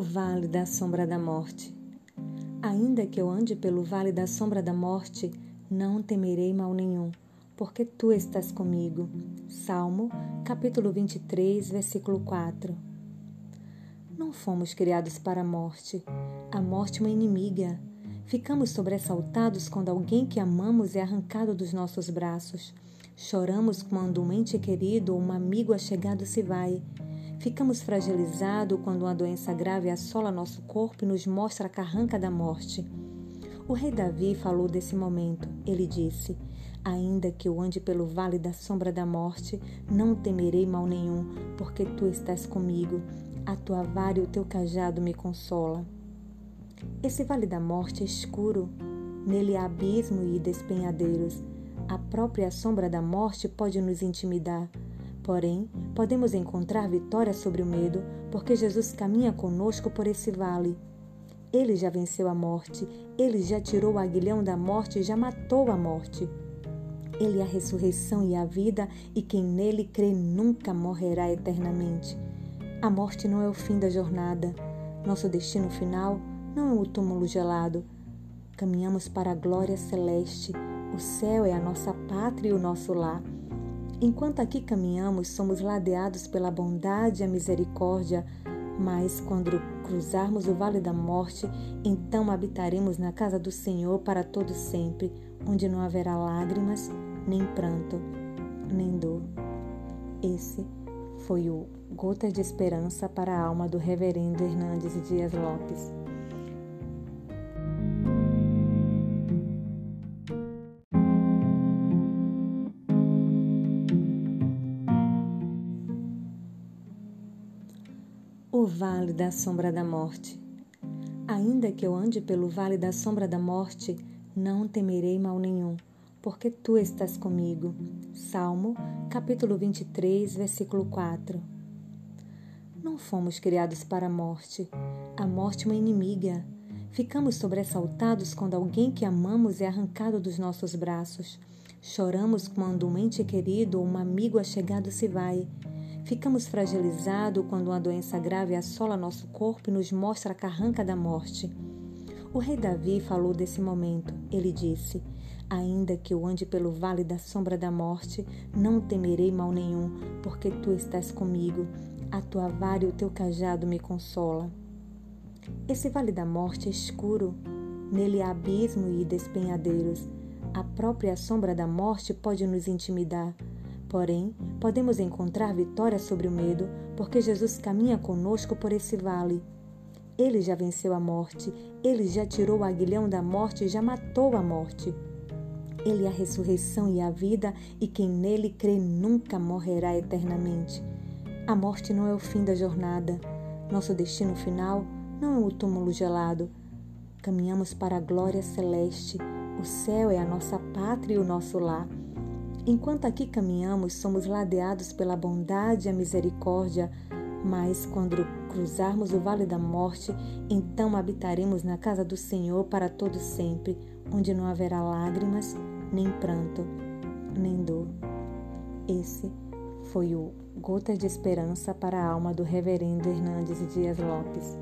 vale da sombra da morte. Ainda que eu ande pelo vale da sombra da morte, não temerei mal nenhum, porque tu estás comigo. Salmo, capítulo 23, versículo 4. Não fomos criados para a morte. A morte é uma inimiga. Ficamos sobressaltados quando alguém que amamos é arrancado dos nossos braços. Choramos quando um ente querido ou um amigo achegado se vai. Ficamos fragilizados quando uma doença grave assola nosso corpo e nos mostra a carranca da morte. O rei Davi falou desse momento. Ele disse: Ainda que eu ande pelo vale da sombra da morte, não temerei mal nenhum, porque tu estás comigo. A tua vara e o teu cajado me consola. Esse vale da morte é escuro. Nele há abismo e despenhadeiros. A própria sombra da morte pode nos intimidar. Porém, podemos encontrar vitória sobre o medo, porque Jesus caminha conosco por esse vale. Ele já venceu a morte, ele já tirou o aguilhão da morte e já matou a morte. Ele é a ressurreição e a vida, e quem nele crê nunca morrerá eternamente. A morte não é o fim da jornada. Nosso destino final não é o túmulo gelado. Caminhamos para a glória celeste. O céu é a nossa pátria e o nosso lar. Enquanto aqui caminhamos, somos ladeados pela bondade e a misericórdia, mas quando cruzarmos o vale da morte, então habitaremos na casa do Senhor para todo sempre, onde não haverá lágrimas, nem pranto, nem dor. Esse foi o Gotas de Esperança para a alma do Reverendo Hernandes Dias Lopes. O vale da sombra da morte. Ainda que eu ande pelo vale da sombra da morte, não temerei mal nenhum, porque tu estás comigo. Salmo, capítulo 23, versículo 4. Não fomos criados para a morte. A morte é uma inimiga. Ficamos sobressaltados quando alguém que amamos é arrancado dos nossos braços. Choramos quando um ente querido ou um amigo achegado se vai. Ficamos fragilizados quando uma doença grave assola nosso corpo e nos mostra a carranca da morte. O rei Davi falou desse momento. Ele disse: Ainda que eu ande pelo vale da sombra da morte, não temerei mal nenhum, porque tu estás comigo. A tua vara e o teu cajado me consola. Esse vale da morte é escuro. Nele há abismo e despenhadeiros. A própria sombra da morte pode nos intimidar. Porém, podemos encontrar vitória sobre o medo, porque Jesus caminha conosco por esse vale. Ele já venceu a morte, ele já tirou o aguilhão da morte e já matou a morte. Ele é a ressurreição e a vida, e quem nele crê nunca morrerá eternamente. A morte não é o fim da jornada. Nosso destino final não é o túmulo gelado. Caminhamos para a glória celeste. O céu é a nossa pátria e o nosso lar. Enquanto aqui caminhamos, somos ladeados pela bondade e a misericórdia, mas quando cruzarmos o vale da morte, então habitaremos na casa do Senhor para todo sempre, onde não haverá lágrimas, nem pranto, nem dor. Esse foi o Gotas de Esperança para a alma do Reverendo Hernandes Dias Lopes.